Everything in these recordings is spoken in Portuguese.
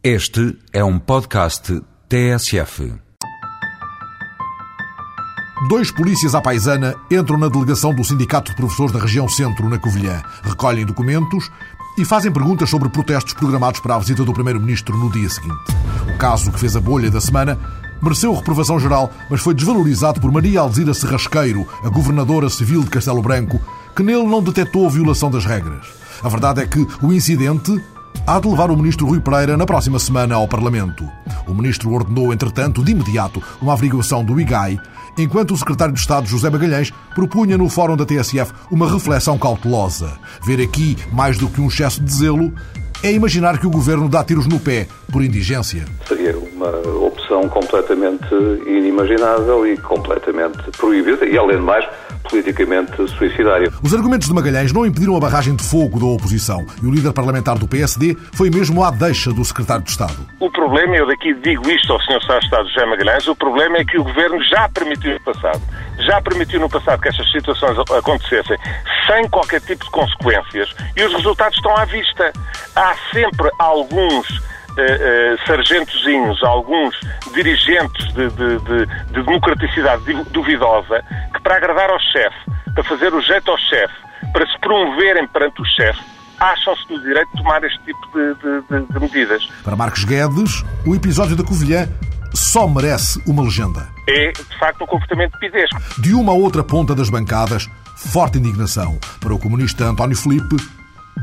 Este é um podcast TSF. Dois polícias à paisana entram na delegação do Sindicato de Professores da Região Centro, na Covilhã, recolhem documentos e fazem perguntas sobre protestos programados para a visita do Primeiro-Ministro no dia seguinte. O caso que fez a bolha da semana mereceu reprovação geral, mas foi desvalorizado por Maria Alzira Serrasqueiro, a governadora civil de Castelo Branco, que nele não detectou violação das regras. A verdade é que o incidente há de levar o ministro Rui Pereira na próxima semana ao Parlamento. O ministro ordenou, entretanto, de imediato, uma averiguação do IGAI, enquanto o secretário de Estado, José Magalhães, propunha no fórum da TSF uma reflexão cautelosa. Ver aqui, mais do que um excesso de zelo, é imaginar que o governo dá tiros no pé por indigência. Seria uma opção completamente inimaginável e completamente proibida, e além de mais, politicamente suicidária. Os argumentos de Magalhães não impediram a barragem de fogo da oposição e o líder parlamentar do PSD foi mesmo à deixa do secretário de Estado. O problema, eu daqui digo isto ao Sr. Secretário de Estado José Magalhães, o problema é que o Governo já permitiu no passado, já permitiu no passado que estas situações acontecessem sem qualquer tipo de consequências e os resultados estão à vista. Há sempre alguns Uh, uh, sargentozinhos, alguns dirigentes de, de, de, de, democraticidade duvidosa, que para agradar ao chefe, para fazer o jeito ao chefe, para se promoverem perante o chefe, acham-se no direito de tomar este tipo de, medidas. Para Marcos Guedes, o episódio da Covilhã só merece uma legenda. É, de facto, um comportamento pidesco. De uma a outra ponta das bancadas, forte indignação. Para o comunista António Felipe,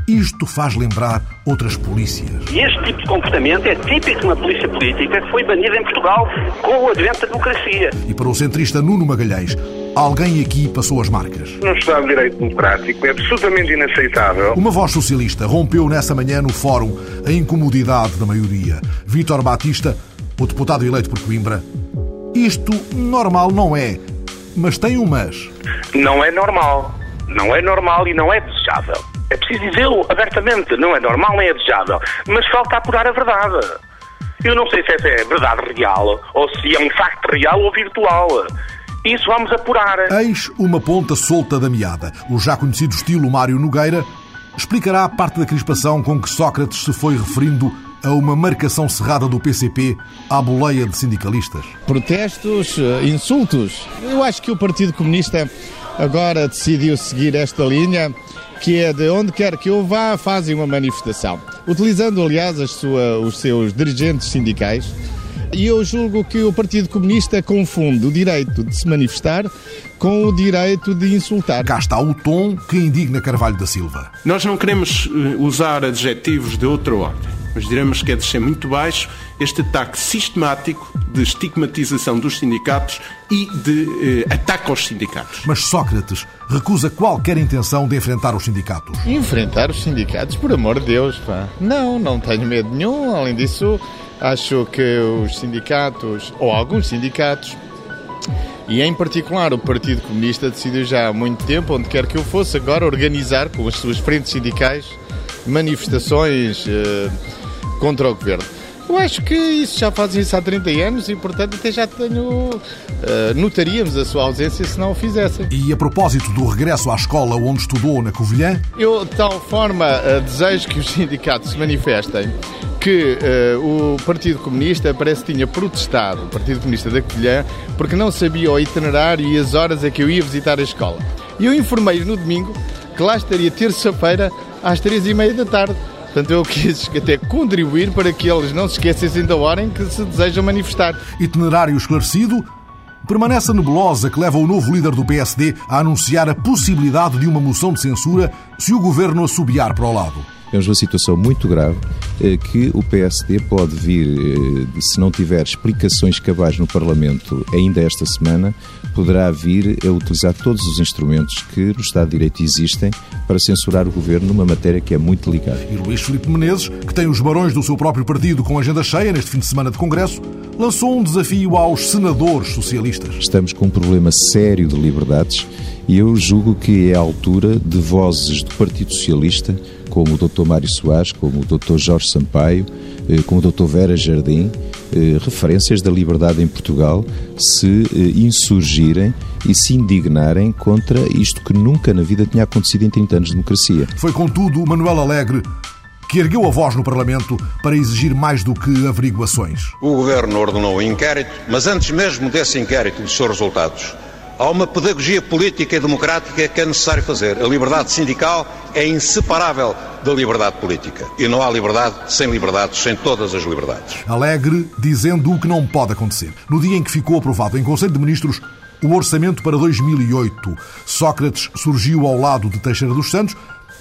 isto faz lembrar outras polícias. E este tipo de comportamento é típico de uma polícia política que foi banida em Portugal com o advento da democracia. E para o centrista Nuno Magalhães, alguém aqui passou as marcas. No Estado de Direito Democrático é absolutamente inaceitável. Uma voz socialista rompeu nessa manhã no fórum a incomodidade da maioria. Vítor Batista, o deputado eleito por Coimbra, isto normal não é, mas tem um mas. Não é normal. Não é normal e não é desejável. É preciso dizê-lo abertamente. Não é normal nem é desejável. Mas falta apurar a verdade. Eu não sei se essa é verdade real ou se é um facto real ou virtual. Isso vamos apurar. Eis uma ponta solta da meada. O já conhecido estilo Mário Nogueira explicará parte da crispação com que Sócrates se foi referindo a uma marcação cerrada do PCP à boleia de sindicalistas. Protestos, eh, insultos. Eu acho que o Partido Comunista agora decidiu seguir esta linha que é de onde quer que eu vá, fazem uma manifestação. Utilizando, aliás, sua, os seus dirigentes sindicais. E eu julgo que o Partido Comunista confunde o direito de se manifestar com o direito de insultar. Cá está o tom que indigna Carvalho da Silva. Nós não queremos eh, usar adjetivos de outra ordem mas diremos que é de ser muito baixo este ataque sistemático de estigmatização dos sindicatos e de eh, ataque aos sindicatos. Mas Sócrates recusa qualquer intenção de enfrentar os sindicatos. Enfrentar os sindicatos? Por amor de Deus, pá. Não, não tenho medo nenhum. Além disso, acho que os sindicatos, ou alguns sindicatos, e em particular o Partido Comunista decidiu já há muito tempo, onde quer que eu fosse, agora organizar com as suas frentes sindicais manifestações. Eh, contra o governo. Eu acho que isso já fazem isso há 30 anos e, portanto, até já tenho. Uh, notaríamos a sua ausência se não o fizessem. E a propósito do regresso à escola onde estudou na Covilhã? Eu, de tal forma, uh, desejo que os sindicatos se manifestem que uh, o Partido Comunista parece que tinha protestado, o Partido Comunista da Covilhã, porque não sabia o itinerário e as horas a que eu ia visitar a escola. E eu informei no domingo que lá estaria terça-feira às três e meia da tarde. Portanto, eu quis até contribuir para que eles não se esquecessem da hora em que se desejam manifestar. Itinerário esclarecido, permanece a nebulosa que leva o novo líder do PSD a anunciar a possibilidade de uma moção de censura se o governo assobiar para o lado. Temos uma situação muito grave eh, que o PSD pode vir, eh, se não tiver explicações cabais no Parlamento ainda esta semana, poderá vir a utilizar todos os instrumentos que no Estado de Direito existem para censurar o governo numa matéria que é muito delicada. E Luís Filipe Menezes, que tem os barões do seu próprio partido com agenda cheia neste fim de semana de Congresso, lançou um desafio aos senadores socialistas. Estamos com um problema sério de liberdades e eu julgo que é a altura de vozes do Partido Socialista como o Dr. Mário Soares, como o Dr. Jorge Sampaio, eh, como o Dr. Vera Jardim, eh, referências da liberdade em Portugal, se eh, insurgirem e se indignarem contra isto que nunca na vida tinha acontecido em 30 anos de democracia. Foi, contudo, Manuel Alegre que ergueu a voz no Parlamento para exigir mais do que averiguações. O Governo ordenou um inquérito, mas antes mesmo desse inquérito e dos seus resultados, há uma pedagogia política e democrática que é necessário fazer. A liberdade sindical é inseparável da liberdade política. E não há liberdade sem liberdades, sem todas as liberdades. Alegre, dizendo o que não pode acontecer. No dia em que ficou aprovado em Conselho de Ministros o orçamento para 2008, Sócrates surgiu ao lado de Teixeira dos Santos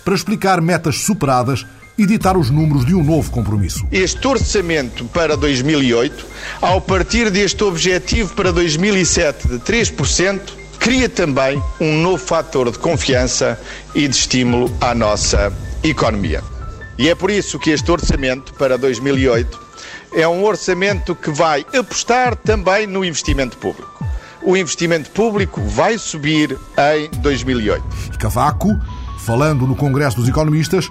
para explicar metas superadas e ditar os números de um novo compromisso. Este orçamento para 2008, ao partir deste objetivo para 2007 de 3%, cria também um novo fator de confiança e de estímulo à nossa economia. E é por isso que este orçamento para 2008 é um orçamento que vai apostar também no investimento público. O investimento público vai subir em 2008. E Cavaco, falando no Congresso dos Economistas,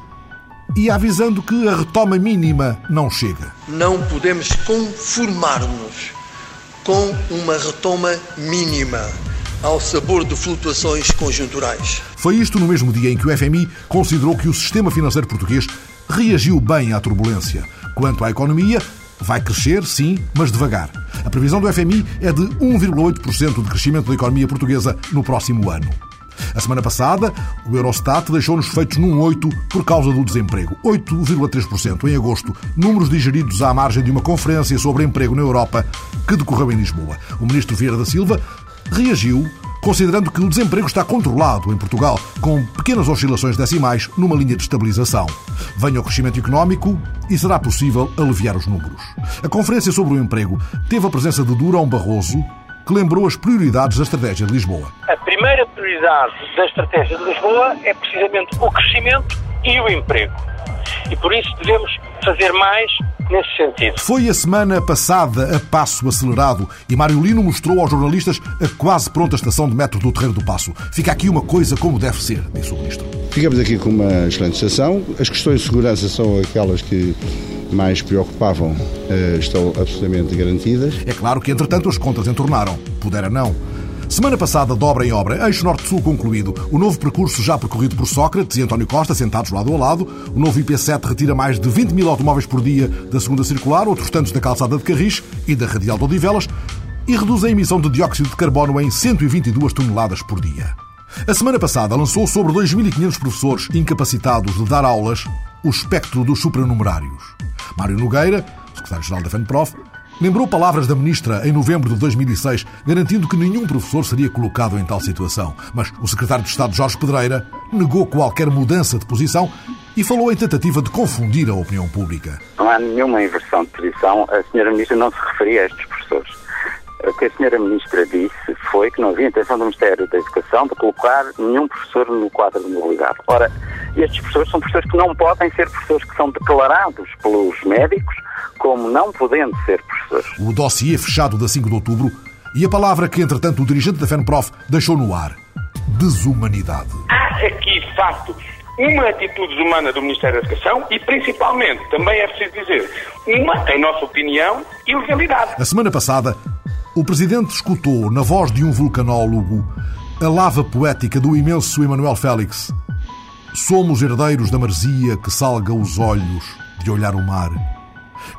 e avisando que a retoma mínima não chega. Não podemos conformar-nos com uma retoma mínima ao sabor de flutuações conjunturais. Foi isto no mesmo dia em que o FMI considerou que o sistema financeiro português reagiu bem à turbulência. Quanto à economia, vai crescer, sim, mas devagar. A previsão do FMI é de 1,8% de crescimento da economia portuguesa no próximo ano. A semana passada, o Eurostat deixou-nos feitos num 8 por causa do desemprego. 8,3% em agosto, números digeridos à margem de uma conferência sobre emprego na Europa que decorreu em Lisboa. O ministro Vieira da Silva reagiu considerando que o desemprego está controlado em Portugal, com pequenas oscilações decimais numa linha de estabilização. Venha o crescimento económico e será possível aliviar os números. A conferência sobre o emprego teve a presença de Durão Barroso, que lembrou as prioridades da estratégia de Lisboa. A primeira prioridade da estratégia de Lisboa é precisamente o crescimento e o emprego. E por isso devemos fazer mais nesse sentido. Foi a semana passada a passo acelerado e Mário Lino mostrou aos jornalistas a quase pronta estação de metro do Terreiro do Passo. Fica aqui uma coisa como deve ser, disse o ministro. Ficamos aqui com uma excelente estação. As questões de segurança são aquelas que mais preocupavam, eh, estão absolutamente garantidas. É claro que, entretanto, as contas entornaram. Pudera não. Semana passada, dobra em obra, eixo norte-sul concluído. O novo percurso já percorrido por Sócrates e António Costa, sentados lado a lado. O novo IP7 retira mais de 20 mil automóveis por dia da segunda circular, outros tantos da calçada de Carris e da radial de Odivelas, e reduz a emissão de dióxido de carbono em 122 toneladas por dia. A semana passada lançou sobre 2.500 professores incapacitados de dar aulas o espectro dos supranumerários. Mário Nogueira, secretário-geral da FENPROF, lembrou palavras da ministra em novembro de 2006, garantindo que nenhum professor seria colocado em tal situação. Mas o secretário de Estado, Jorge Pedreira, negou qualquer mudança de posição e falou em tentativa de confundir a opinião pública. Não há nenhuma inversão de posição. A senhora ministra não se referia a estes professores. O que a senhora ministra disse foi que não havia intenção do Ministério da Educação de colocar nenhum professor no quadro de mobilidade. Ora, estes professores são professores que não podem ser professores que são declarados pelos médicos como não podendo ser professores. O dossiê fechado da 5 de outubro e a palavra que, entretanto, o dirigente da FENPROF deixou no ar. Desumanidade. Há aqui, de facto, uma atitude desumana do Ministério da Educação e, principalmente, também é preciso dizer, uma, em nossa opinião, ilegalidade. A semana passada, o Presidente escutou, na voz de um vulcanólogo, a lava poética do imenso Emanuel Félix. Somos herdeiros da maresia que salga os olhos de olhar o mar.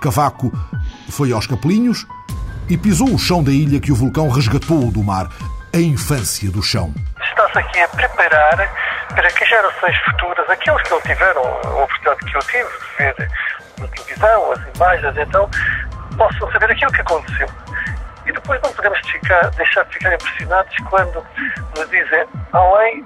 Cavaco foi aos Capelinhos e pisou o chão da ilha que o vulcão resgatou do mar, a infância do chão. Está-se aqui a preparar para que gerações futuras, aqueles que não tiveram a oportunidade que eu tive de ver na televisão, as imagens, então, possam saber aquilo que aconteceu. E depois não podemos ficar, deixar de ficar impressionados quando nos dizem além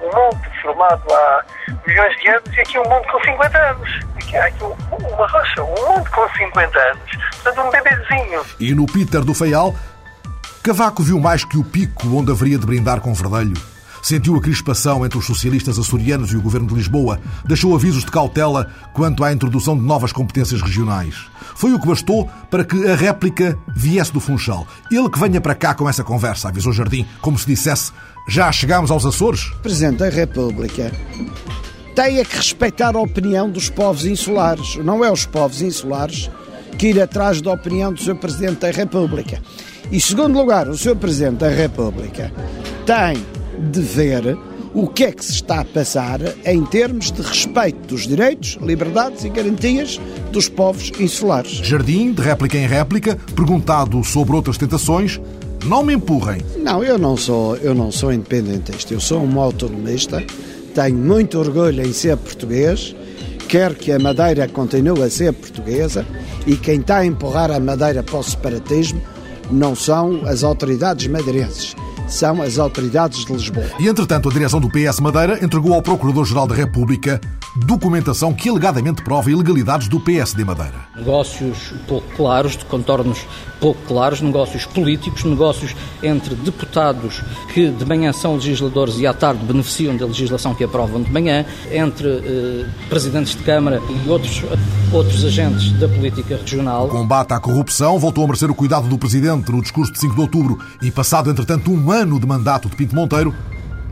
um mundo formado há milhões de anos e aqui um mundo com 50 anos. Aqui há aqui uma rocha, um mundo com 50 anos. Portanto, um bebezinho. E no Peter do Feial, Cavaco viu mais que o pico onde haveria de brindar com verdelho. Sentiu a crispação entre os socialistas açorianos e o governo de Lisboa. Deixou avisos de cautela quanto à introdução de novas competências regionais. Foi o que bastou para que a réplica viesse do Funchal. Ele que venha para cá com essa conversa, avisou Jardim, como se dissesse: já chegámos aos Açores? Presidente da República tem que respeitar a opinião dos povos insulares. Não é os povos insulares que ir atrás da opinião do Sr. Presidente da República. E, segundo lugar, o Sr. Presidente da República tem de ver o que é que se está a passar em termos de respeito dos direitos, liberdades e garantias dos povos insulares. Jardim, de réplica em réplica, perguntado sobre outras tentações, não me empurrem. Não, eu não sou, eu não sou independentista, eu sou um autonomista, tenho muito orgulho em ser português, quero que a Madeira continue a ser portuguesa e quem está a empurrar a Madeira para o separatismo não são as autoridades madeirenses são as autoridades de Lisboa. E, entretanto, a direção do PS Madeira entregou ao Procurador-Geral da República documentação que alegadamente prova ilegalidades do PSD Madeira. Negócios pouco claros, de contornos pouco claros, negócios políticos, negócios entre deputados que de manhã são legisladores e à tarde beneficiam da legislação que aprovam de manhã, entre eh, presidentes de Câmara e outros, outros agentes da política regional. O combate à corrupção voltou a merecer o cuidado do Presidente no discurso de 5 de outubro e, passado entretanto um ano de mandato de Pinto Monteiro,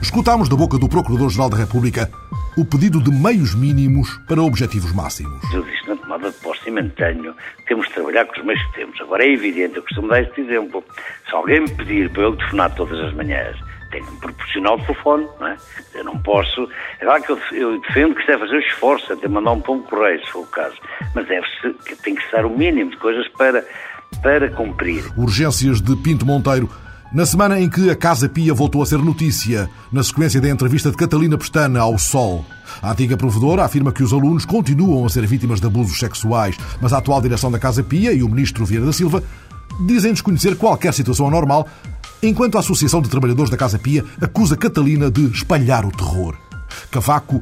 escutámos da boca do Procurador-Geral da República o pedido de meios mínimos para objetivos máximos. Eu disse na tomada de posse e mantenho, temos de trabalhar com os meios que temos. Agora é evidente, eu costumo dar este exemplo. Se alguém me pedir para eu telefonar todas as manhãs, tenho que me proporcionar o telefone, não é? Eu não posso. É claro que eu, eu defendo que se deve fazer o esforço, até mandar um pão correio, se for o caso. Mas deve-se, tem que ser o mínimo de coisas para, para cumprir. Urgências de Pinto Monteiro na semana em que a Casa Pia voltou a ser notícia, na sequência da entrevista de Catalina Pestana ao Sol, a antiga provedora afirma que os alunos continuam a ser vítimas de abusos sexuais, mas a atual direção da Casa Pia e o ministro Vieira da Silva dizem desconhecer qualquer situação anormal, enquanto a Associação de Trabalhadores da Casa Pia acusa Catalina de espalhar o terror. Cavaco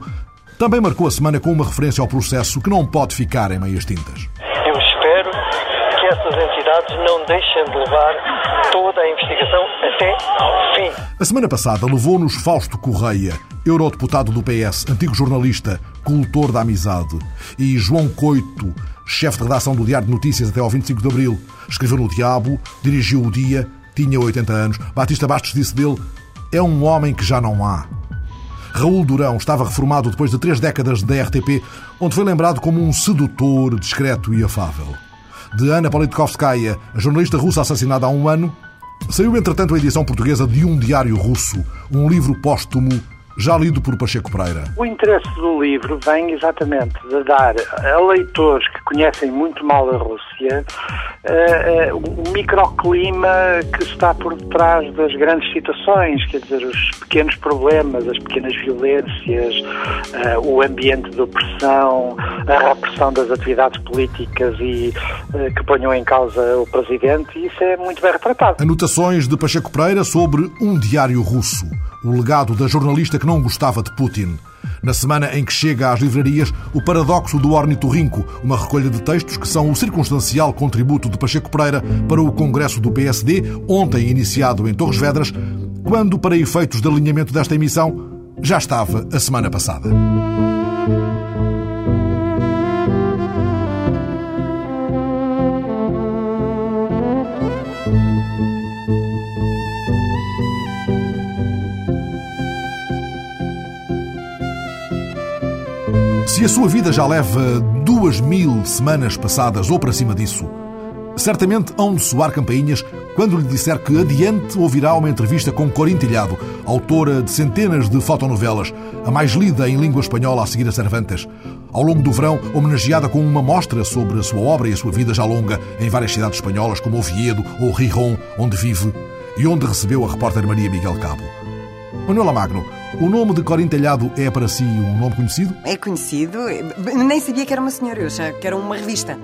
também marcou a semana com uma referência ao processo que não pode ficar em meias tintas. Essas entidades não deixem de levar toda a investigação até ao fim. A semana passada levou-nos Fausto Correia, eurodeputado do PS, antigo jornalista, cultor da amizade, e João Coito, chefe de redação do Diário de Notícias até ao 25 de Abril. Escreveu no Diabo, dirigiu o Dia, tinha 80 anos. Batista Bastos disse dele: é um homem que já não há. Raul Durão estava reformado depois de três décadas da RTP, onde foi lembrado como um sedutor, discreto e afável de Ana Politkovskaya, a jornalista russa assassinada há um ano, saiu entretanto a edição portuguesa de Um Diário Russo, um livro póstumo já lido por Pacheco Pereira. O interesse do livro vem exatamente de dar a leitores que conhecem muito mal a Rússia uh, uh, o microclima que está por detrás das grandes situações, quer dizer, os pequenos problemas, as pequenas violências, uh, o ambiente de opressão, a repressão das atividades políticas e que ponham em causa o presidente, isso é muito bem retratado. Anotações de Pacheco Pereira sobre um diário russo o legado da jornalista que não gostava de Putin. Na semana em que chega às livrarias O Paradoxo do Ornitorrinco, uma recolha de textos que são o circunstancial contributo de Pacheco Pereira para o Congresso do PSD, ontem iniciado em Torres Vedras, quando, para efeitos de alinhamento desta emissão, já estava a semana passada. Se a sua vida já leva duas mil semanas passadas ou para cima disso, certamente hão de soar campainhas quando lhe disser que adiante ouvirá uma entrevista com Corintilhado, autora de centenas de fotonovelas, a mais lida em língua espanhola a seguir a Cervantes. Ao longo do verão, homenageada com uma mostra sobre a sua obra e a sua vida já longa em várias cidades espanholas como Oviedo ou Rijon, onde vive e onde recebeu a repórter Maria Miguel Cabo. Manuela Magno, o nome de Corintelhado é para si um nome conhecido? É conhecido. Nem sabia que era uma senhora, eu achava que era uma revista.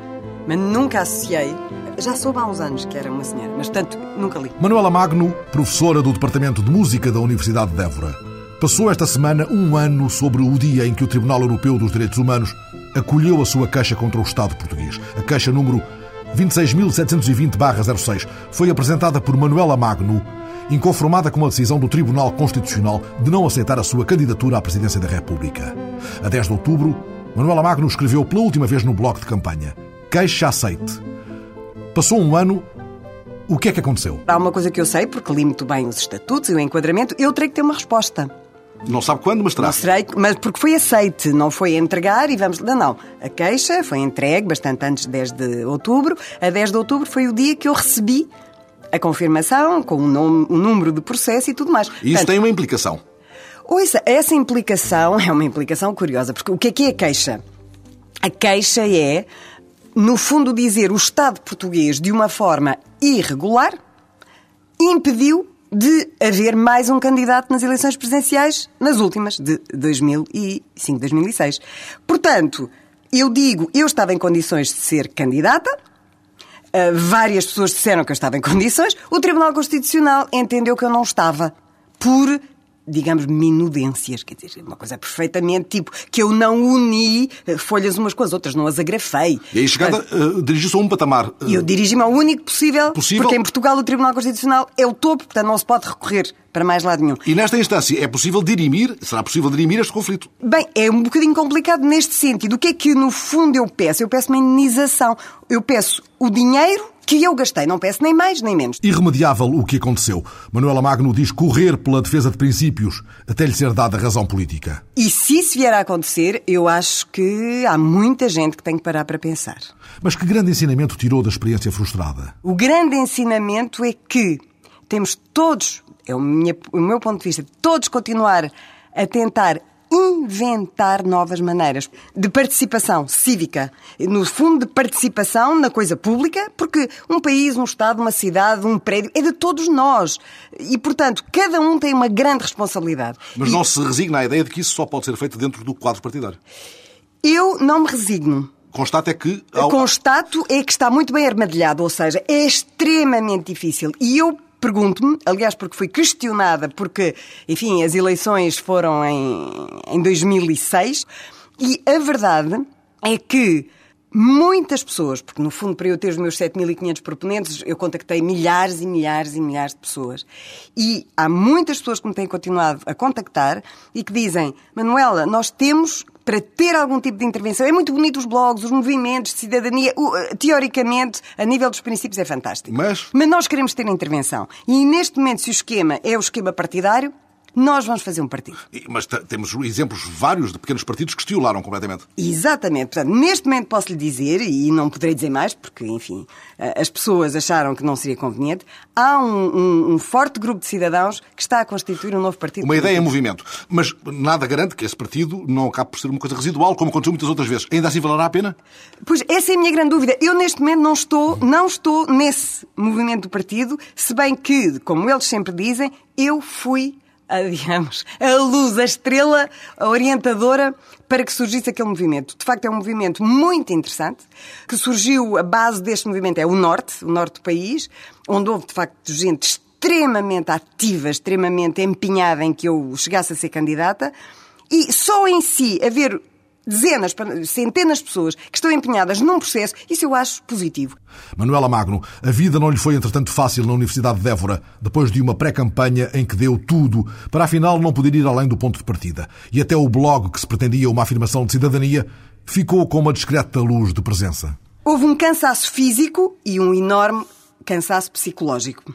Mas nunca associei. Já soube há uns anos que era uma senhora, mas tanto nunca li. Manuela Magno, professora do Departamento de Música da Universidade de Évora, passou esta semana um ano sobre o dia em que o Tribunal Europeu dos Direitos Humanos acolheu a sua queixa contra o Estado português. A queixa número 26.720-06 foi apresentada por Manuela Magno inconformada com a decisão do Tribunal Constitucional de não aceitar a sua candidatura à presidência da República. A 10 de outubro, Manuela Magno escreveu pela última vez no bloco de campanha: Queixa aceite. Passou um ano. O que é que aconteceu? Há uma coisa que eu sei, porque li muito bem os estatutos e o enquadramento, eu terei que ter uma resposta. Não sabe quando, mas terá. Não serei, mas porque foi aceite, não foi entregar e vamos. Não, não. A queixa foi entregue bastante antes de 10 de outubro. A 10 de outubro foi o dia que eu recebi a confirmação, com o, nome, o número de processo e tudo mais. E isso Portanto, tem uma implicação. Ouça, essa implicação é uma implicação curiosa, porque o que é que é a queixa? A queixa é, no fundo, dizer o Estado português, de uma forma irregular, impediu de haver mais um candidato nas eleições presidenciais, nas últimas, de 2005, 2006. Portanto, eu digo, eu estava em condições de ser candidata, várias pessoas disseram que eu estava em condições, o Tribunal Constitucional entendeu que eu não estava, por digamos, minudências, quer dizer, uma coisa perfeitamente tipo que eu não uni eh, folhas umas com as outras, não as agrafei. E aí chegada, uh, dirigiu-se a um patamar. Uh, eu dirigi-me ao único possível, possível, porque em Portugal o Tribunal Constitucional é o topo, portanto não se pode recorrer para mais lado nenhum. E nesta instância é possível dirimir, será possível dirimir este conflito? Bem, é um bocadinho complicado neste sentido. O que é que no fundo eu peço? Eu peço uma indenização. Eu peço o dinheiro que eu gastei. Não peço nem mais nem menos. Irremediável o que aconteceu. Manuela Magno diz correr pela defesa de princípios até lhe ser dada razão política. E se isso vier a acontecer, eu acho que há muita gente que tem que parar para pensar. Mas que grande ensinamento tirou da experiência frustrada? O grande ensinamento é que temos todos, é o, minha, o meu ponto de vista, todos continuar a tentar inventar novas maneiras de participação cívica, no fundo de participação na coisa pública, porque um país, um Estado, uma cidade, um prédio é de todos nós. E, portanto, cada um tem uma grande responsabilidade. Mas e... não se resigna à ideia de que isso só pode ser feito dentro do quadro partidário? Eu não me resigno. Constato é que. Ao... Constato é que está muito bem armadilhado, ou seja, é extremamente difícil. E eu Pergunto-me, aliás, porque fui questionada, porque, enfim, as eleições foram em, em 2006, e a verdade é que muitas pessoas, porque no fundo, para eu ter os meus 7.500 proponentes, eu contactei milhares e milhares e milhares de pessoas. E há muitas pessoas que me têm continuado a contactar e que dizem: Manuela, nós temos para ter algum tipo de intervenção. É muito bonito os blogs, os movimentos de cidadania. Eh, teoricamente, a nível dos princípios, é fantástico. Mas... Mas nós queremos ter intervenção. E neste momento, se o esquema é o esquema partidário, nós vamos fazer um partido. Mas temos exemplos vários de pequenos partidos que estiolaram completamente. Exatamente. Portanto, neste momento posso lhe dizer, e não poderei dizer mais, porque, enfim, as pessoas acharam que não seria conveniente, há um, um, um forte grupo de cidadãos que está a constituir um novo partido. Uma ideia em movimento. Mas nada garante que esse partido não acabe por ser uma coisa residual, como aconteceu muitas outras vezes. Ainda assim valerá a pena? Pois essa é a minha grande dúvida. Eu, neste momento, não estou, não estou nesse movimento do partido, se bem que, como eles sempre dizem, eu fui digamos, a luz, a estrela, a orientadora para que surgisse aquele movimento. De facto, é um movimento muito interessante, que surgiu, a base deste movimento é o Norte, o Norte do país, onde houve, de facto, gente extremamente ativa, extremamente empenhada em que eu chegasse a ser candidata, e só em si haver dezenas, centenas de pessoas que estão empenhadas num processo, isso eu acho positivo. Manuela Magno, a vida não lhe foi entretanto fácil na Universidade de Évora, depois de uma pré-campanha em que deu tudo, para afinal não poder ir além do ponto de partida. E até o blog, que se pretendia uma afirmação de cidadania, ficou com uma discreta luz de presença. Houve um cansaço físico e um enorme cansaço psicológico.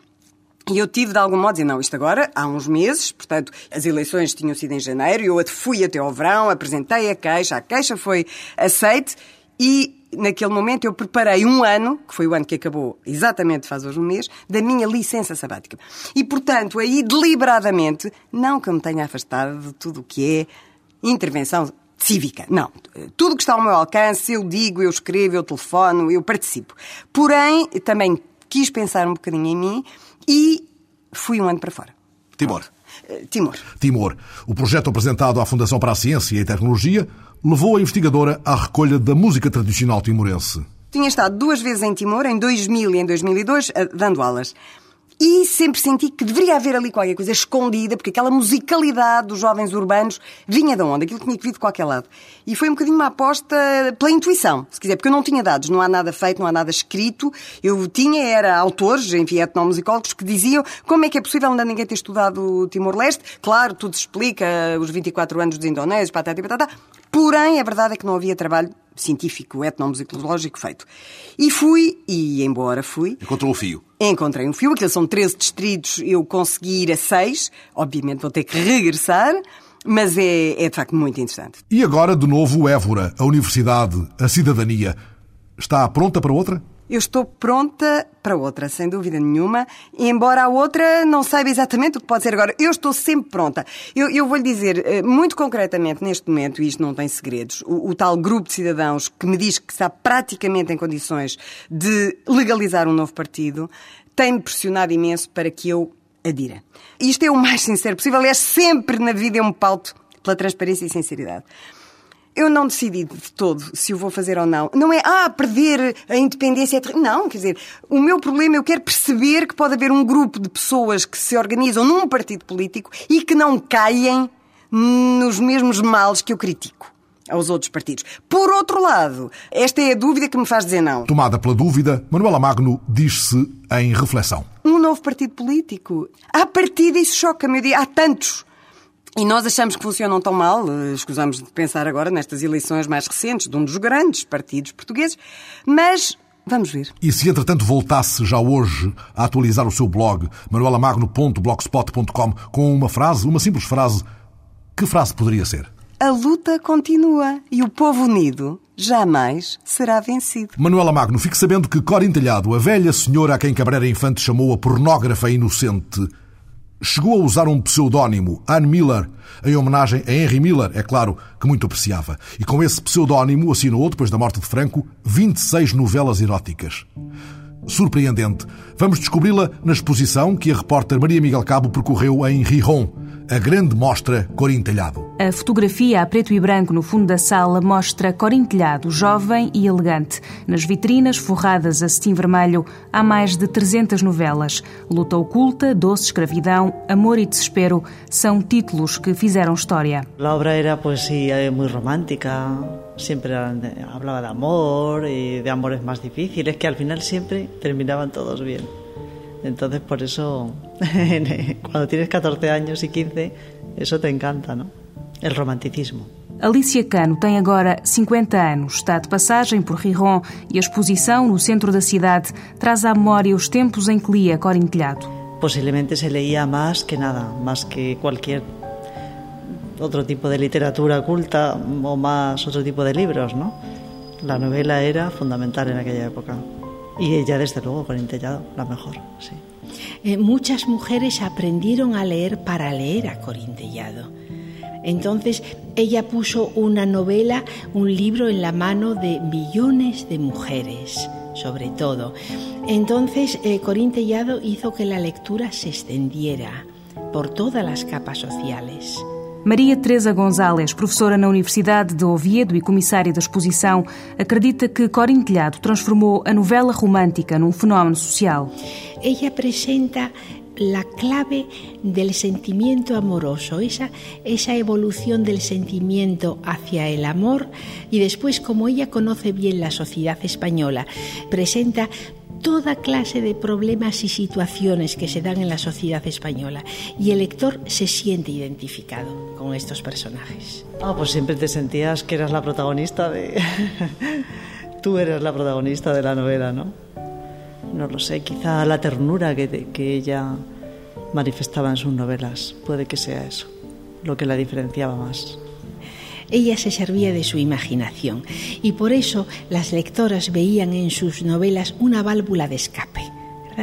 E eu tive, de algum modo, dizer, não, isto agora há uns meses, portanto, as eleições tinham sido em janeiro, eu fui até ao verão, apresentei a queixa, a queixa foi aceite e naquele momento eu preparei um ano, que foi o ano que acabou exatamente faz hoje um mês, da minha licença sabática. E, portanto, aí deliberadamente, não que eu me tenha afastado de tudo o que é intervenção cívica. Não. Tudo que está ao meu alcance, eu digo, eu escrevo, eu telefono, eu participo. Porém, também quis pensar um bocadinho em mim e fui um ano para fora. Timor. Uh, Timor. Timor. O projeto apresentado à Fundação para a Ciência e Tecnologia levou a investigadora à recolha da música tradicional timorense. Tinha estado duas vezes em Timor, em 2000 e em 2002, dando aulas. E sempre senti que deveria haver ali qualquer coisa escondida, porque aquela musicalidade dos jovens urbanos vinha de onde? Aquilo tinha que vir de qualquer lado. E foi um bocadinho uma aposta pela intuição, se quiser, porque eu não tinha dados, não há nada feito, não há nada escrito. Eu tinha, era autores, enfim, etnomusicólogos, que diziam como é que é possível ainda ninguém ter estudado Timor-Leste. Claro, tudo se explica, os 24 anos dos indonésios, patata e patata. Porém, a verdade é que não havia trabalho científico, etnomusicológico feito. E fui, e embora fui... Encontrou o fio. Encontrei um fio, aquilo são 13 distritos, eu consegui ir a 6, obviamente vou ter que regressar, mas é, é de facto muito interessante. E agora, de novo, Évora, a universidade, a cidadania. Está pronta para outra? Eu estou pronta para outra, sem dúvida nenhuma, embora a outra não saiba exatamente o que pode ser agora. Eu estou sempre pronta. Eu, eu vou-lhe dizer, eh, muito concretamente, neste momento, e isto não tem segredos, o, o, tal grupo de cidadãos que me diz que está praticamente em condições de legalizar um novo partido, tem-me pressionado imenso para que eu adira. Isto é o mais sincero possível. Aliás, sempre na vida eu me pauto pela transparência e sinceridade. Eu não decidi de todo se o vou fazer ou não. Não é, ah, perder a independência. É não, quer dizer, o meu problema, eu quero perceber que pode haver um grupo de pessoas que se organizam num partido político e que não caem nos mesmos males que eu critico aos outros partidos. Por outro lado, esta é a dúvida que me faz dizer não. Tomada pela dúvida, Manuela Magno diz-se em reflexão. Um novo partido político. À partida isso choca-me. Há tantos. E nós achamos que funcionam tão mal, eh, escusamos de pensar agora nestas eleições mais recentes de um dos grandes partidos portugueses, mas Vamos ver. E se entretanto voltasse já hoje a atualizar o seu blog, manuelamagno.blogspot.com, com uma frase, uma simples frase, que frase poderia ser? A luta continua e o povo unido jamais será vencido. Manuela Magno, fique sabendo que Corin Telhado, a velha senhora a quem Cabrera Infante chamou a pornógrafa inocente, chegou a usar um pseudónimo, Anne Miller, em homenagem a Henry Miller, é claro, que muito apreciava. E com esse pseudónimo assinou, depois da morte de Franco, 26 novelas eróticas. Surpreendente. Vamos descobri-la na exposição que a repórter Maria Miguel Cabo percorreu em Rijon, a grande mostra Corintelhado. A fotografia a preto e branco no fundo da sala mostra Corintelhado, jovem e elegante. Nas vitrinas, forradas a cetim vermelho, há mais de 300 novelas. Luta oculta, doce escravidão, amor e desespero são títulos que fizeram história. A obra era poesia muito romântica, sempre falava de amor e de amores mais difíceis, que al final sempre terminavam todos bem. Entonces, por eso, cuando tienes 14 años y 15, eso te encanta, ¿no? El romanticismo. Alicia Cano tem agora 50 anos, está de passagem por Riron e a exposição no centro da cidade traz à memória os tempos em que lia Corintelhado. Posiblemente se leía más que nada, más que cualquier otro tipo de literatura culta o más otro tipo de libros, ¿no? La novela era fundamental en aquella época. Y ella, desde luego, con la mejor, sí. Eh, muchas mujeres aprendieron a leer para leer a Corintellado. Entonces ella puso una novela, un libro en la mano de millones de mujeres, sobre todo. Entonces eh, Corintellado hizo que la lectura se extendiera por todas las capas sociales. Maria Teresa Gonzalez, professora na Universidade de Oviedo e comissária da exposição, acredita que Corintelhado transformou a novela romântica num fenómeno social. Ella apresenta la clave del sentimiento amoroso, esa evolución del sentimiento hacia el amor y después, como ella conoce bien la sociedad española, presenta toda clase de problemas y situaciones que se dan en la sociedad española y el lector se siente identificado con estos personajes. Ah, pues siempre te sentías que eras la protagonista de... Tú eres la protagonista de la novela, ¿no? No lo sé, quizá la ternura que ella manifestaba en sus novelas, puede que sea eso, lo que la diferenciaba más. Ella se servía de su imaginación y por eso las lectoras veían en sus novelas una válvula de escape,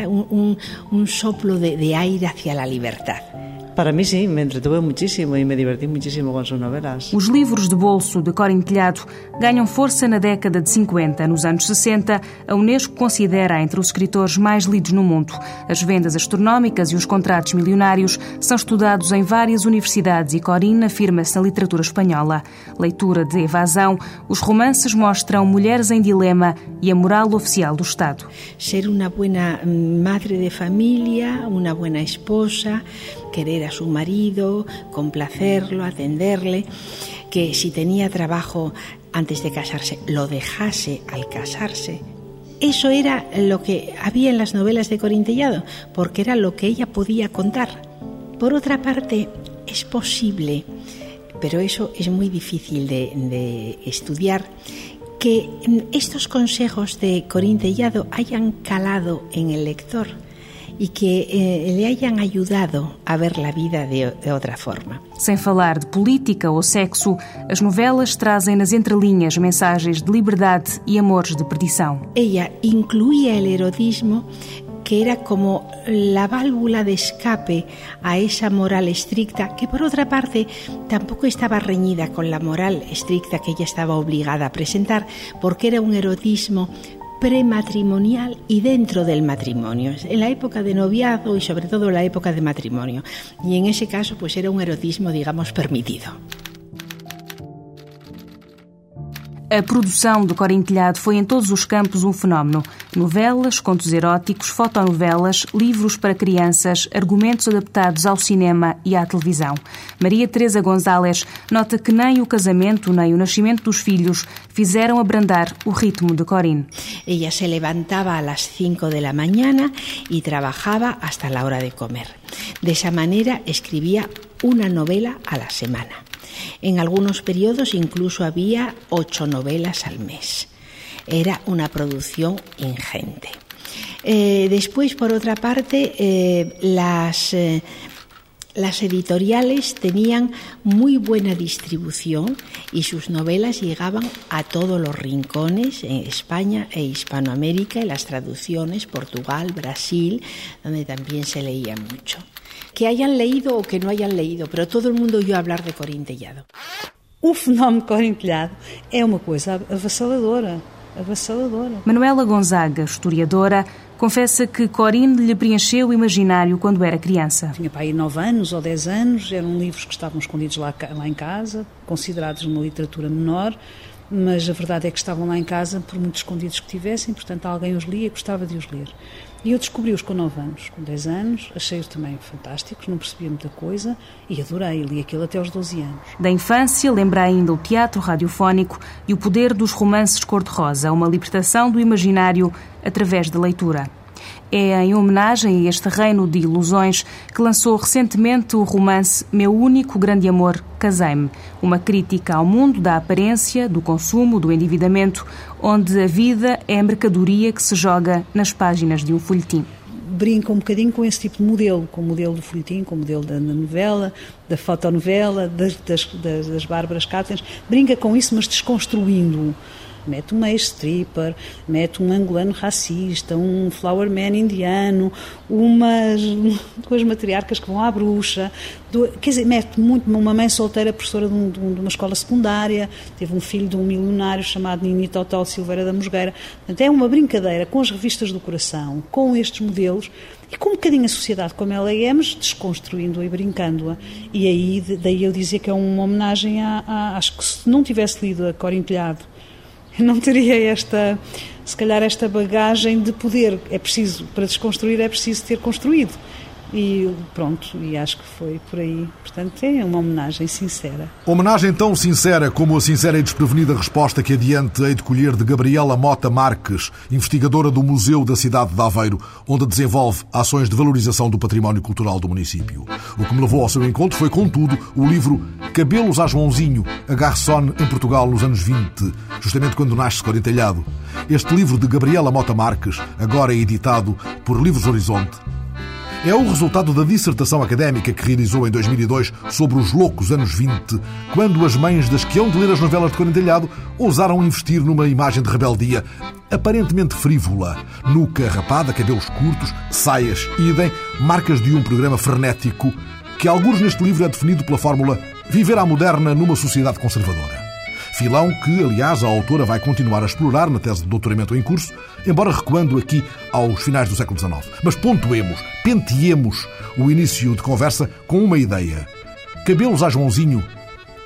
un, un, soplo de, de aire hacia la libertad. Para mim, sim, me entretuve muitíssimo e me diverti muitíssimo com suas novelas. Os livros de bolso de Corintelhado ganham força na década de 50. Nos anos 60, a Unesco considera entre os escritores mais lidos no mundo. As vendas astronómicas e os contratos milionários são estudados em várias universidades e Corin afirma-se na literatura espanhola. Leitura de evasão, os romances mostram mulheres em dilema e a moral oficial do Estado. Ser uma boa madre de família, uma boa esposa, querer a su marido, complacerlo, atenderle, que si tenía trabajo antes de casarse, lo dejase al casarse. Eso era lo que había en las novelas de Corintellado, porque era lo que ella podía contar. Por otra parte, es posible, pero eso es muy difícil de, de estudiar, que estos consejos de Corintellado hayan calado en el lector y que eh, le hayan ayudado a ver la vida de, de otra forma. Sem falar de política ou sexo, as novelas trazem nas entrelinhas mensagens de liberdade e amores de perdição. Ella incluía el erotismo que era como la válvula de escape a esa moral estricta, que por otra parte tampoco estaba reñida con la moral estricta que ella estaba obligada a presentar, porque era un erotismo prematrimonial y dentro del matrimonio, en la época de noviazgo y sobre todo en la época de matrimonio. Y en ese caso pues era un erotismo, digamos, permitido. A produção de Corintilhado foi em todos os campos um fenómeno. Novelas, contos eróticos, fotonovelas, livros para crianças, argumentos adaptados ao cinema e à televisão. Maria Teresa Gonzalez nota que nem o casamento nem o nascimento dos filhos fizeram abrandar o ritmo de Corín. Ella se levantaba a las 5 de la mañana y trabajaba hora de comer. De esa manera escribía una novela a la semana. En algunos periodos incluso había ocho novelas al mes. Era una producción ingente. Eh, después, por otra parte, eh, las, eh, las editoriales tenían muy buena distribución y sus novelas llegaban a todos los rincones en España e Hispanoamérica y las traducciones Portugal, Brasil, donde también se leía mucho. Que hayan leído o que no hayan leído, pero todo el mundo oyó hablar de Corín Tellado. O fenómeno Corín Telhado é uma coisa avassaladora, avassaladora. Manuela Gonzaga, historiadora, confessa que Corinne lhe preencheu o imaginário quando era criança. Tinha para aí 9 anos ou 10 anos, eram livros que estavam escondidos lá, lá em casa, considerados uma literatura menor, mas a verdade é que estavam lá em casa por muito escondidos que tivessem, portanto alguém os lia e gostava de os ler. E eu descobri-os com 9 anos, com 10 anos, achei-os também fantásticos, não percebia muita coisa e adorei, li aquilo até aos 12 anos. Da infância, lembra ainda o teatro radiofónico e o poder dos romances cor-de-rosa, uma libertação do imaginário através da leitura. É em homenagem a este reino de ilusões que lançou recentemente o romance Meu Único Grande Amor, Casei-me, uma crítica ao mundo da aparência, do consumo, do endividamento, onde a vida é a mercadoria que se joga nas páginas de um folhetim. Brinca um bocadinho com esse tipo de modelo, com o modelo do folhetim, com o modelo da novela, da fotonovela, das, das, das, das Bárbaras Cáceres, brinca com isso, mas desconstruindo-o mete um ex-stripper, mete um angolano racista, um flower man indiano, umas duas matriarcas que vão à bruxa, do, quer dizer, mete muito uma mãe solteira, professora de, um, de, uma escola secundária, teve um filho de um milionário chamado Nini Total Silveira da Mosgueira. Portanto, é uma brincadeira com as revistas do coração, com estes modelos e com um bocadinho a sociedade como ela é, mas desconstruindo-a e brincando-a. E aí, daí eu dizia que é uma homenagem a, a, Acho que se não tivesse lido a Corintilhado não teria esta, se calhar, esta bagagem de poder. É preciso, para desconstruir, é preciso ter construído. E pronto, e acho que foi por aí. Portanto, é uma homenagem sincera. Homenagem tão sincera como a sincera e desprevenida resposta que adiante hei de colher de Gabriela Mota Marques, investigadora do Museu da Cidade de Aveiro, onde desenvolve ações de valorização do património cultural do município. O que me levou ao seu encontro foi, contudo, o livro Cabelos a Joãozinho, a Garçon em Portugal nos anos 20, justamente quando nasce Corintelhado. Este livro de Gabriela Mota Marques, agora é editado por Livros Horizonte, é o resultado da dissertação académica que realizou em 2002 sobre os loucos anos 20, quando as mães das que hão de ler as novelas de Corintelhado ousaram investir numa imagem de rebeldia aparentemente frívola. Nuca rapada, cabelos curtos, saias idem, marcas de um programa frenético que, alguns neste livro, é definido pela fórmula viver à moderna numa sociedade conservadora. Filão que, aliás, a autora vai continuar a explorar na tese de doutoramento em curso, embora recuando aqui aos finais do século XIX. Mas pontuemos, penteemos o início de conversa com uma ideia. Cabelos a Joãozinho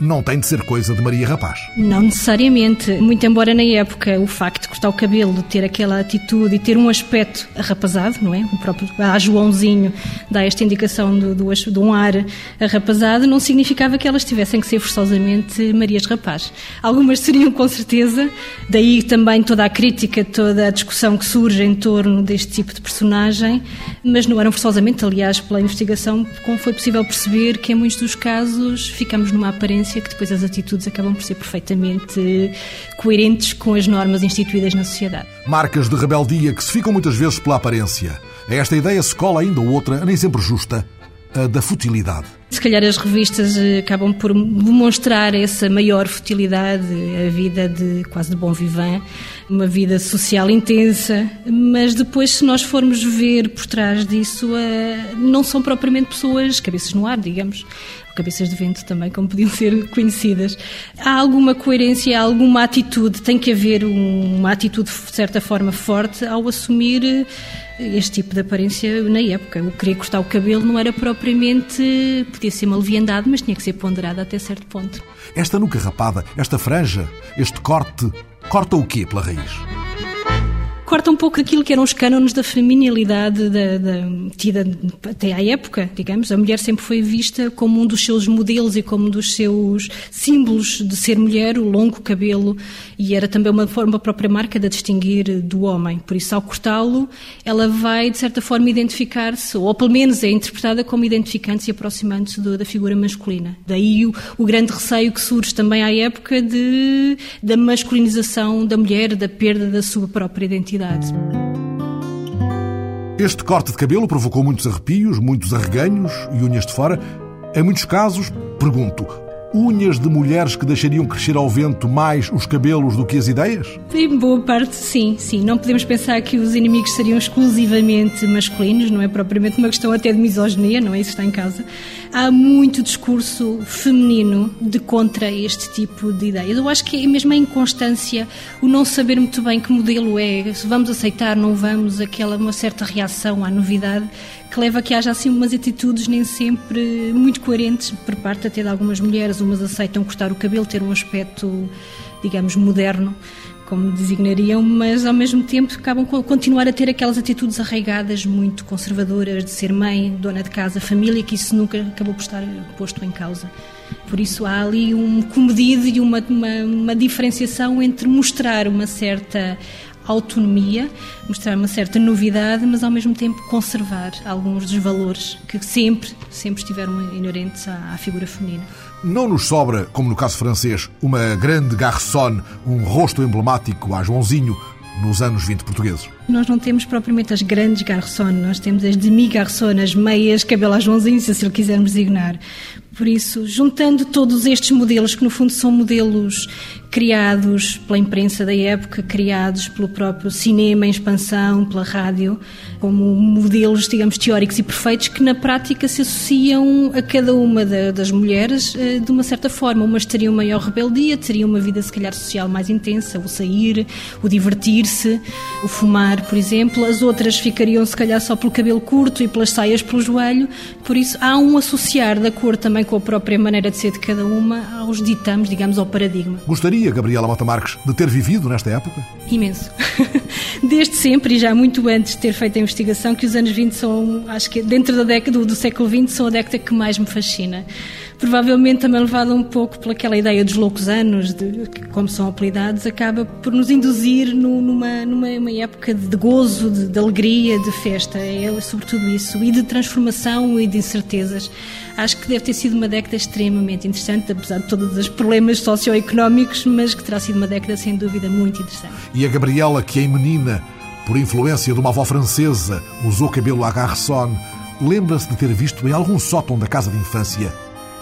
não tem de ser coisa de Maria Rapaz. Não necessariamente, muito embora na época o facto de cortar o cabelo, de ter aquela atitude e ter um aspecto arrapazado, não é? O próprio a Joãozinho dá esta indicação do, do, de um ar arrapazado, não significava que elas tivessem que ser forçosamente Marias Rapaz. Algumas seriam com certeza, daí também toda a crítica, toda a discussão que surge em torno deste tipo de personagem, mas não eram forçosamente, aliás, pela investigação, como foi possível perceber que em muitos dos casos ficamos numa aparência que depois as atitudes acabam por ser perfeitamente coerentes com as normas instituídas na sociedade. Marcas de rebeldia que se ficam muitas vezes pela aparência. A esta ideia se cola ainda outra, nem sempre justa, a da futilidade. Se calhar as revistas eh, acabam por demonstrar essa maior futilidade, a vida de quase de bom vivant, uma vida social intensa, mas depois se nós formos ver por trás disso, eh, não são propriamente pessoas cabeças no ar, digamos, cabeças de vento também, como podiam ser conhecidas. Há alguma coerência, há alguma atitude, tem que haver uma atitude de certa forma forte ao assumir eh, este tipo de aparência na época. O querer cortar o cabelo não era propriamente. podia ser uma leviandade, mas tinha que ser ponderado até certo ponto. Esta nuca rapada, esta franja, este corte, corta o quê pela raiz? Corta um pouco aquilo que eram os cânones da feminilidade da, da, tida até à época, digamos. A mulher sempre foi vista como um dos seus modelos e como um dos seus símbolos de ser mulher, o longo cabelo, e era também uma forma, própria marca de a distinguir do homem. Por isso, ao cortá-lo, ela vai, de certa forma, identificar-se, ou pelo menos é interpretada como identificando-se e aproximando-se da figura masculina. Daí o, o, grande receio que surge também à época de, da masculinização da mulher, da perda da sua própria identidade. Este corte de cabelo provocou muitos arrepios, muitos arreganhos e unhas de fora. Em muitos casos, pergunto, unhas de mulheres que deixariam crescer ao vento mais os cabelos do que as ideias? Em boa parte, sim, sim. Não podemos pensar que os inimigos seriam exclusivamente masculinos, não é propriamente uma questão até de misoginia, não é isso que está em casa. Há muito discurso feminino de contra este tipo de ideias. Eu acho que é mesmo a inconstância, o não saber muito bem que modelo é, se vamos aceitar, não vamos, aquela uma certa reação à novidade que leva a que haja assim umas atitudes nem sempre muito coerentes por parte até de algumas mulheres. Umas aceitam cortar o cabelo, ter um aspecto, digamos, moderno, como designariam, mas ao mesmo tempo acabam por continuar a ter aquelas atitudes arraigadas muito conservadoras de ser mãe, dona de casa, família, que isso nunca acabou por estar posto em causa. Por isso há ali um comedido e uma, uma, uma diferenciação entre mostrar uma certa autonomia, mostrar uma certa novidade, mas ao mesmo tempo conservar alguns dos valores que sempre, sempre estiveram inerentes à, à figura feminina. Não nos sobra, como no caso francês, uma grande garçonne, um rosto emblemático a Joãozinho, nos anos 20 portugueses. Nós não temos propriamente as grandes garçons, nós temos as demi-garçons, as meias, cabelo a Joãozinho, se assim quisermos designar. Por isso, juntando todos estes modelos, que no fundo são modelos criados pela imprensa da época, criados pelo próprio cinema em expansão, pela rádio, como modelos, digamos, teóricos e perfeitos que na prática se associam a cada uma das mulheres eh, de uma certa forma. Umas teriam maior rebeldia, teriam uma vida se calhar social mais intensa, o sair, o divertir-se, o fumar, por exemplo. As outras ficariam se calhar só pelo cabelo curto e pelas saias pelo joelho. Por isso há um associar da cor também com a própria maneira de ser de cada uma aos ditames, digamos, ao paradigma. Gostaria gostaria, Gabriela Mota Marques, de ter vivido nesta época? Imenso. Desde sempre, e já muito antes de ter feito a investigação, que os anos 20 são, acho que dentro da década do, do século XX, são a década que mais me fascina provavelmente também levada um pouco pelaquela ideia dos loucos anos, de, como são apelidados, acaba por nos induzir no, numa, numa época de gozo, de, de, alegria, de festa. É sobretudo isso. E de transformação e de incertezas. Acho que deve ter sido uma década extremamente interessante, apesar de todos os problemas socioeconómicos, mas que terá sido uma década sem dúvida muito interessante. E a Gabriela, que em menina, por influência de uma avó francesa, usou cabelo à garçon, lembra-se de ter visto em algum sótão da casa de infância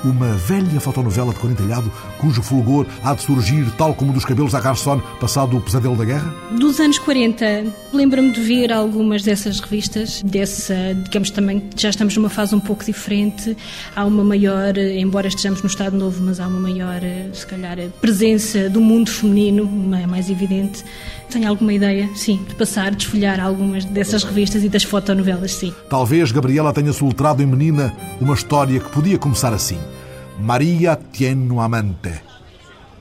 uma velha fotonovela de Corintelhado cujo fulgor há de surgir, tal como dos cabelos da garçon, passado o pesadelo da guerra? Dos anos 40, lembro-me de ver algumas dessas revistas, dessa, digamos também, já estamos numa fase um pouco diferente, há uma maior, embora estejamos no Estado Novo, mas há uma maior, se calhar, presença do mundo feminino, mais evidente. Tenho alguma ideia, sim, de passar, desfolhar algumas dessas revistas e das fotonovelas, sim. Talvez Gabriela tenha soltrado em menina uma história que podia começar assim. Maria tiene amante.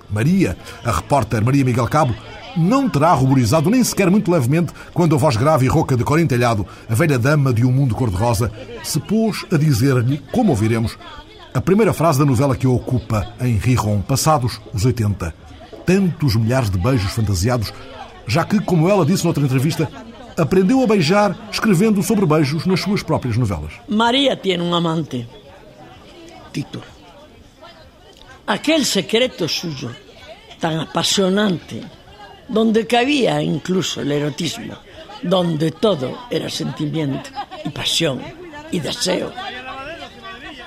Maria, a repórter Maria Miguel Cabo, não terá ruborizado nem sequer muito levemente quando a voz grave e rouca de Corintelhado, a velha dama de Um Mundo Cor-de-Rosa, se pôs a dizer-lhe, como ouviremos, a primeira frase da novela que ocupa em Riron, passados os 80. Tantos milhares de beijos fantasiados já que, como ela disse noutra entrevista, aprendeu a beijar escrevendo sobre beijos nas suas próprias novelas. Maria tem um amante. Título. aquel secreto suyo, tan apasionante, donde cabía incluso el erotismo, donde todo era sentimiento y pasión y deseo.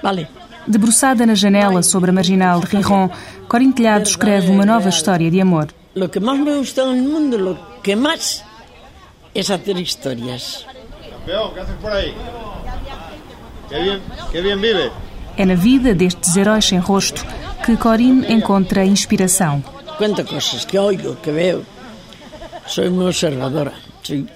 Vale. Debruçada na janela sobre a marginal de Riron, Corinne Telhado escreve uma nova história de amor. Lo que más me gusta en el mundo, lo que más, es hacer historias. Campeón, ¿qué haces por ahí? Qué bien, qué bien vive. É na vida destes heróis sem rosto que Corinne encontra inspiração. Cuento cosas que oigo, que veo. Soy muy observadora. Sí.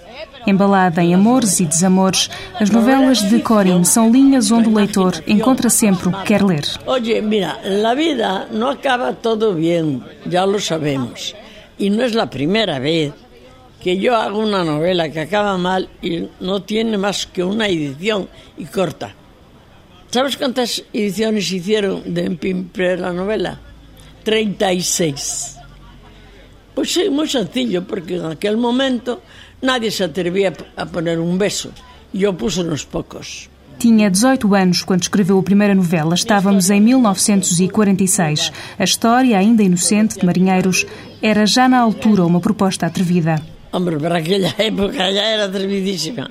Embalada em amores e desamores, as novelas de Corinne são linhas onde o leitor encontra sempre o que quer ler. Oye, mira, la vida no acaba todo bien, ya lo sabemos. Y no es la primera vez que yo hago una novela que acaba mal y no tiene más que una edición y corta. ¿Sabes cuántas ediciones hicieron de Empimple la novela? 36. Pues sí, muy sencillo, porque en aquel momento nadie se atrevía a poner un beso. Yo puse unos pocos. Tinha 18 anos quando escreveu a primeira novela. Estávamos em 1946. A história, ainda inocente, de marinheiros, era já na altura uma proposta atrevida. Hombre, para aquella época ya era atrevidísima.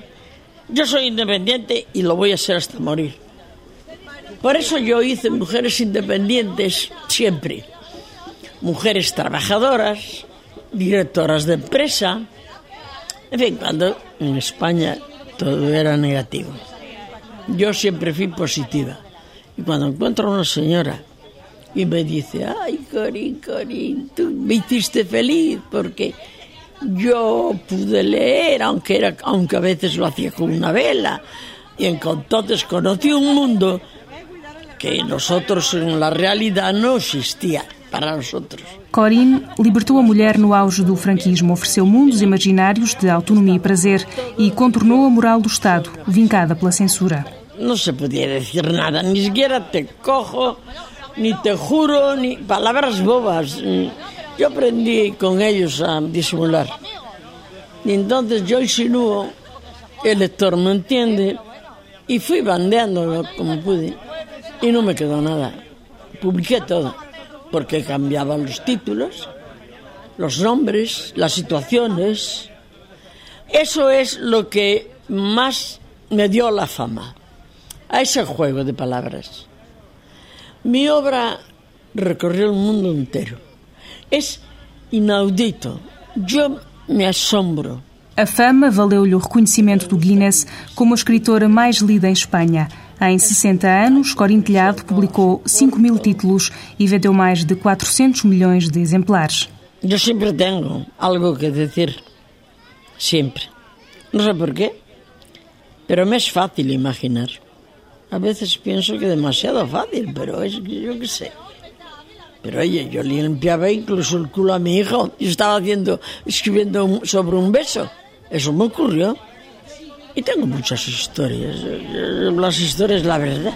Yo soy independiente y lo voy a ser hasta morir. Por eso yo hice mujeres independientes siempre. Mujeres trabajadoras, directoras de empresa. En fin, cuando en España todo era negativo. Yo siempre fui positiva. Y cuando encuentro a una señora y me dice, ay, Corín, Corín, tú me hiciste feliz porque yo pude leer, aunque, era, aunque a veces lo hacía con una vela. Y entonces conocí un mundo que nosotros en la realidad no existía para nosotros. Corinne libertou a mulher no auge do franquismo, ofereceu mundos imaginários de autonomia e prazer e contornou a moral do Estado, vincada pela censura. No se podía decir nada, ni siquiera te cojo, ni te juro, ni palabras bobas. Yo aprendí con ellos a disimular. Y entonces yo insinúo, el lector me entiende, y fui bandeando como pude. Y no me quedó nada. Publiqué todo, porque cambiaban los títulos, los nombres, las situaciones. Eso es lo que más me dio la fama, a ese juego de palabras. Mi obra recorrió el mundo entero. Es inaudito. Yo me asombro. A fama valeu-lhe o reconhecimento do Guinness como a escritora mais lida em Espanha. Em 60 anos, Corinne Telhado publicou 5 mil títulos e vendeu mais de 400 milhões de exemplares. Eu sempre tenho algo que dizer. Sempre. Não sei porquê, pero me é fácil imaginar. A veces pienso que é demasiado fácil, pero es que yo que sé. Pero oye, yo le limpiaba incluso el culo a mi hijo y estaba haciendo, escribiendo sobre un beso. Eso me ocurrió. Y tengo muchas historias. Las historias, la verdad,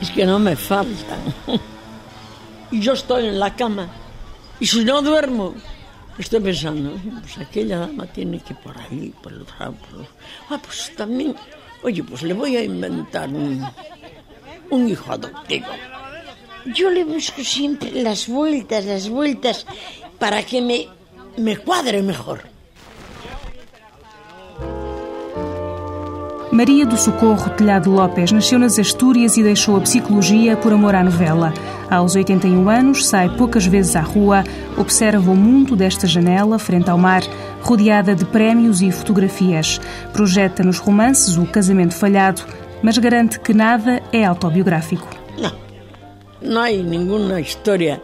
es que no me faltan. Y yo estoy en la cama. Y si no duermo, estoy pensando, pues aquella dama tiene que por ahí, por el Ah, pues también, oye, pues le voy a inventar un, un hijo adoptivo. Yo le busco siempre las vueltas, las vueltas, para que me, me cuadre mejor. Maria do Socorro Telhado Lopes nasceu nas Astúrias e deixou a psicologia por amor à novela. Aos 81 anos, sai poucas vezes à rua, observa o mundo desta janela, frente ao mar, rodeada de prémios e fotografias. Projeta nos romances o casamento falhado, mas garante que nada é autobiográfico. Não, não há nenhuma história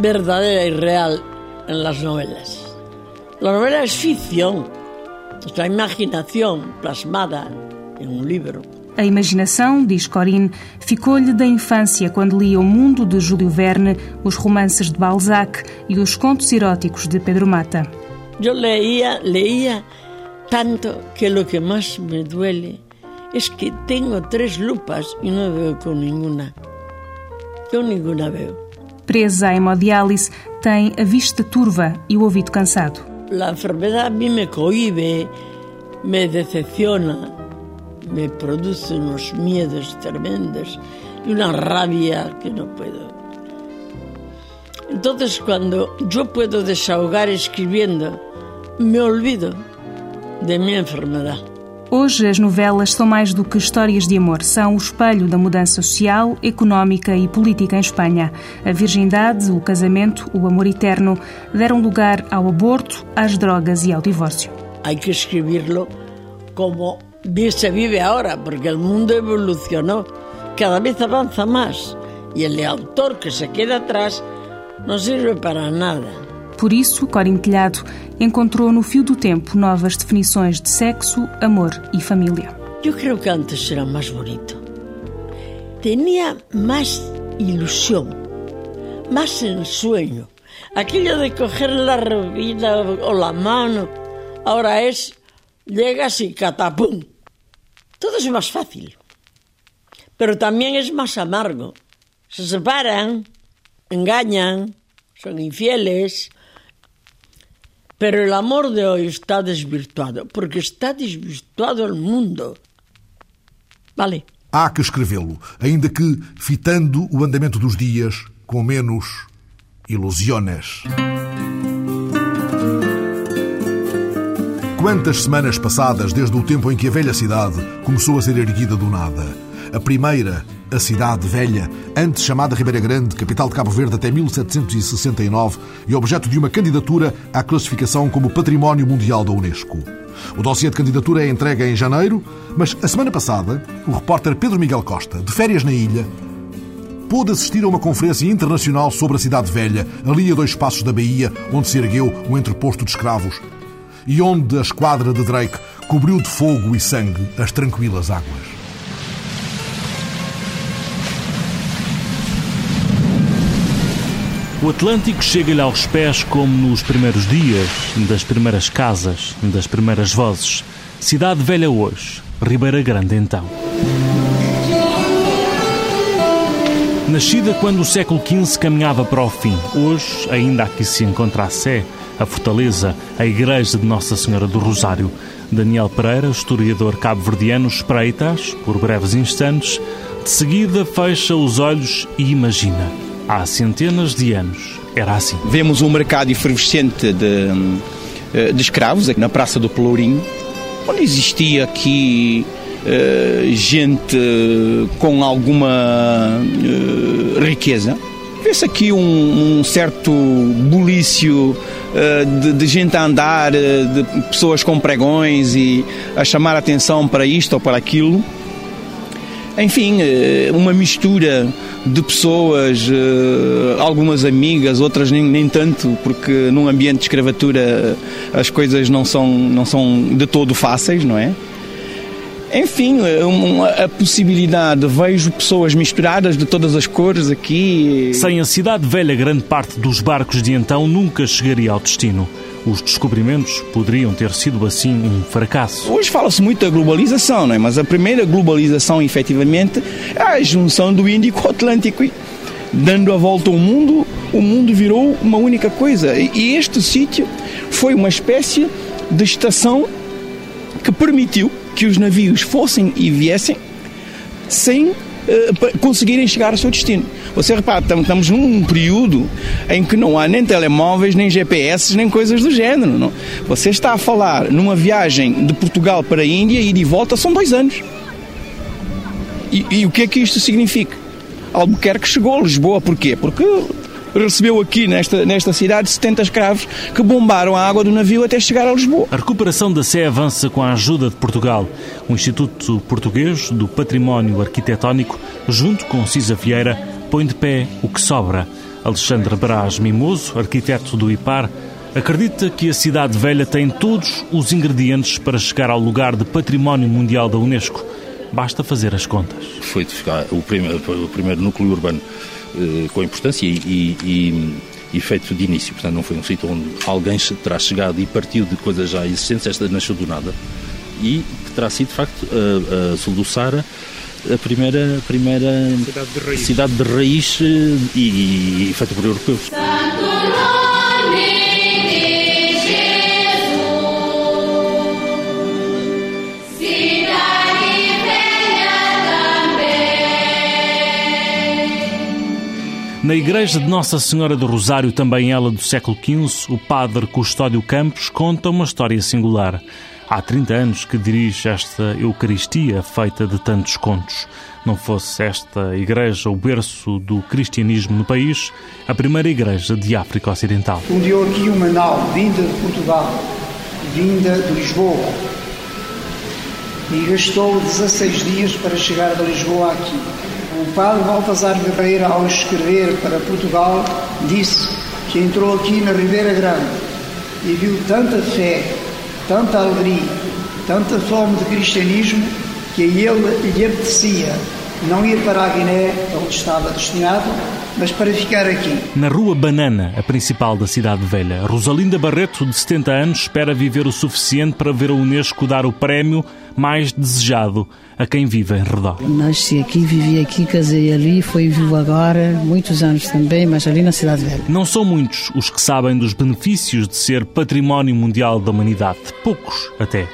verdadeira e real las novelas. La novela é ficção, é a imaginação plasmada em um livro. A imaginação, diz Corinne, ficou-lhe da infância quando lia O Mundo de Júlio Verne, os romances de Balzac e os contos eróticos de Pedro Mata. Eu leía, leía tanto que lo que más me duele es que tengo tres lupas y no veo con ninguna. Con ninguna veo. Presa à hemodiálise, tem a vista turva e o ouvido cansado. La enfermedad a mí me cohibe, me decepciona, me produce unos miedos tremendos y una rabia que no puedo. entonces cuando yo puedo desahogar escribiendo, me olvido de mi enfermedad. Hoje, as novelas são mais do que histórias de amor. São o espelho da mudança social, económica e política em Espanha. A virgindade, o casamento, o amor eterno deram lugar ao aborto, às drogas e ao divórcio. Hay que escribirlo como se vive ahora, porque el mundo evolucionó. Cada vez avanza más. Y el autor que se queda atrás no sirve para nada. Por isso, Corim Telhado encontrou no fio do tempo novas definições de sexo, amor e família. Eu creio que antes era mais bonito. Tinha mais ilusão, mais ensueño. Aquello de coger la vida o la mano, ahora es llegas y catapum. Todo es más fácil, pero también es más amargo. Se separan, engañan, son infieles, Pero el amor de hoy está desvirtuado, porque está desvirtuado el mundo. Vale. Há que escrevê-lo, ainda que fitando o andamento dos dias com menos ilusiones. Quantas semanas passadas desde o tempo em que a velha cidade começou a ser erguida do nada? A primeira a cidade velha, antes chamada Ribeira Grande, capital de Cabo Verde até 1769 e objeto de uma candidatura à classificação como Património Mundial da Unesco. O dossiê de candidatura é entregue em janeiro, mas a semana passada, o repórter Pedro Miguel Costa, de férias na ilha, pôde assistir a uma conferência internacional sobre a cidade velha, ali a dois passos da Bahia, onde se ergueu um entreposto de escravos e onde a esquadra de Drake cobriu de fogo e sangue as tranquilas águas. O Atlântico chega-lhe aos pés como nos primeiros dias, das primeiras casas, das primeiras vozes. Cidade Velha hoje, Ribeira Grande então. Nascida quando o século XV caminhava para o fim, hoje ainda aqui se encontra a Sé, a Fortaleza, a Igreja de Nossa Senhora do Rosário. Daniel Pereira, historiador cabo-verdiano, espreita-as por breves instantes, de seguida fecha os olhos e imagina há centenas de anos era assim. Vemos um mercado efervescente de, eh, de escravos aqui na Praça do Pelourinho, onde existia aqui uh, gente com alguma riqueza. Vê-se aqui um, um, certo bulício de, de, gente a andar, de pessoas com pregões e a chamar atenção para isto ou para aquilo. Enfim, uma mistura de pessoas, eh, algumas amigas, outras nem, nem tanto, porque num ambiente de escravatura as coisas não são, não são de todo fáceis, não é? Enfim, a possibilidade, vejo pessoas misturadas de todas as cores aqui. Sem a cidade velha, grande parte dos barcos de então nunca chegaria ao destino. Os descobrimentos poderiam ter sido assim um fracasso. Hoje fala-se muito da globalização, não é? mas a primeira globalização, efetivamente, é a junção do Índico ao Atlântico. Dando a volta ao mundo, o mundo virou uma única coisa. E este sítio foi uma espécie de estação que permitiu que os navios fossem e viessem sem uh, conseguirem chegar ao seu destino. Você repara, estamos num período em que não há nem telemóveis, nem GPS, nem coisas do género. Não? Você está a falar numa viagem de Portugal para a Índia e de volta são dois anos. E, e o que é que isto significa? Albuquerque chegou a Lisboa, porquê? Porque recebeu aqui nesta, nesta cidade 70 escravos que bombaram a água do navio até chegar a Lisboa. A recuperação da Sé avança com a ajuda de Portugal. O Instituto Português do Património Arquitetónico, junto com Cisa Vieira, põe de pé o que sobra. Alexandre Braz Mimoso, arquiteto do IPAR, acredita que a cidade velha tem todos os ingredientes para chegar ao lugar de Património Mundial da Unesco. Basta fazer as contas. Foi o primeiro, o primeiro núcleo urbano com importância e, e, e, feito de início. Portanto, não foi um sítio onde alguém terá chegado e partiu de coisas já existentes. Esta nasceu do nada. E que terá sido, de facto, a, a sul do Sara a primeira, a primeira cidade de raiz, cidade de raiz eh, e, e feita por europeus. Na igreja de Nossa Senhora do Rosário, também ela do século XV, o padre Custódio Campos conta uma história singular. Há 30 anos que dirige esta Eucaristia feita de tantos contos. Não fosse esta igreja o berço do cristianismo no país, a primeira igreja de África Ocidental. Fundiu aqui uma nau vinda de Portugal, vinda de Lisboa, e gastou 16 dias para chegar de Lisboa aqui. O padre Baltazar Ferreira, ao escrever para Portugal, disse que entrou aqui na Ribeira Grande e viu tanta fé, tanta alegria, tanta fome de cristianismo que a ele lhe apetecia não ir para a Guiné, onde estava destinado, mas para ficar aqui. Na Rua Banana, a principal da cidade velha, Rosalinda Barreto, de 70 anos, espera viver o suficiente para ver a Unesco dar o prémio mais desejado a quem vive em redor. Nasci aqui, vivi aqui, casei ali, fui vivo agora, muitos anos também, mas ali na cidade velha. Não são muitos os que sabem dos benefícios de ser património mundial da humanidade, poucos até.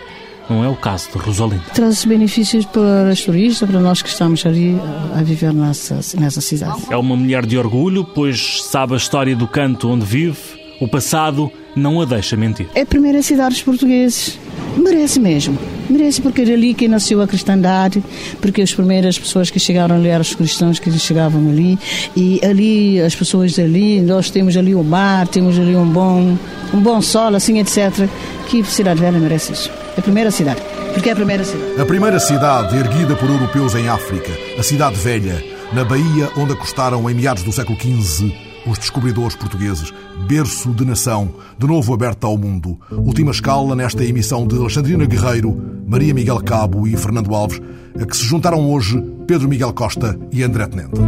Não é o caso de Rosalinda. Traz benefícios para os turistas, para nós que estamos ali a viver nessa, nessa cidade. É uma mulher de orgulho, pois sabe a história do canto onde vive, o passado não a deixa mentir. É a primeira cidade dos portugueses. Merece mesmo. Merece porque é ali que nasceu a cristandade, porque as primeiras pessoas que chegaram ali eram os cristãos que chegavam ali. E ali, as pessoas dali, nós temos ali o mar, temos ali um bom, um bom sol, assim, etc. Que Cidade Velha merece isso. É a primeira cidade. Porque é a primeira cidade. A primeira cidade erguida por europeus em África, a Cidade Velha, na Bahia onde acostaram em meados do século XV os descobridores portugueses, berço de nação, de novo aberta ao mundo. Última escala nesta emissão de Alexandrina Guerreiro, Maria Miguel Cabo e Fernando Alves, a que se juntaram hoje Pedro Miguel Costa e André Tenente.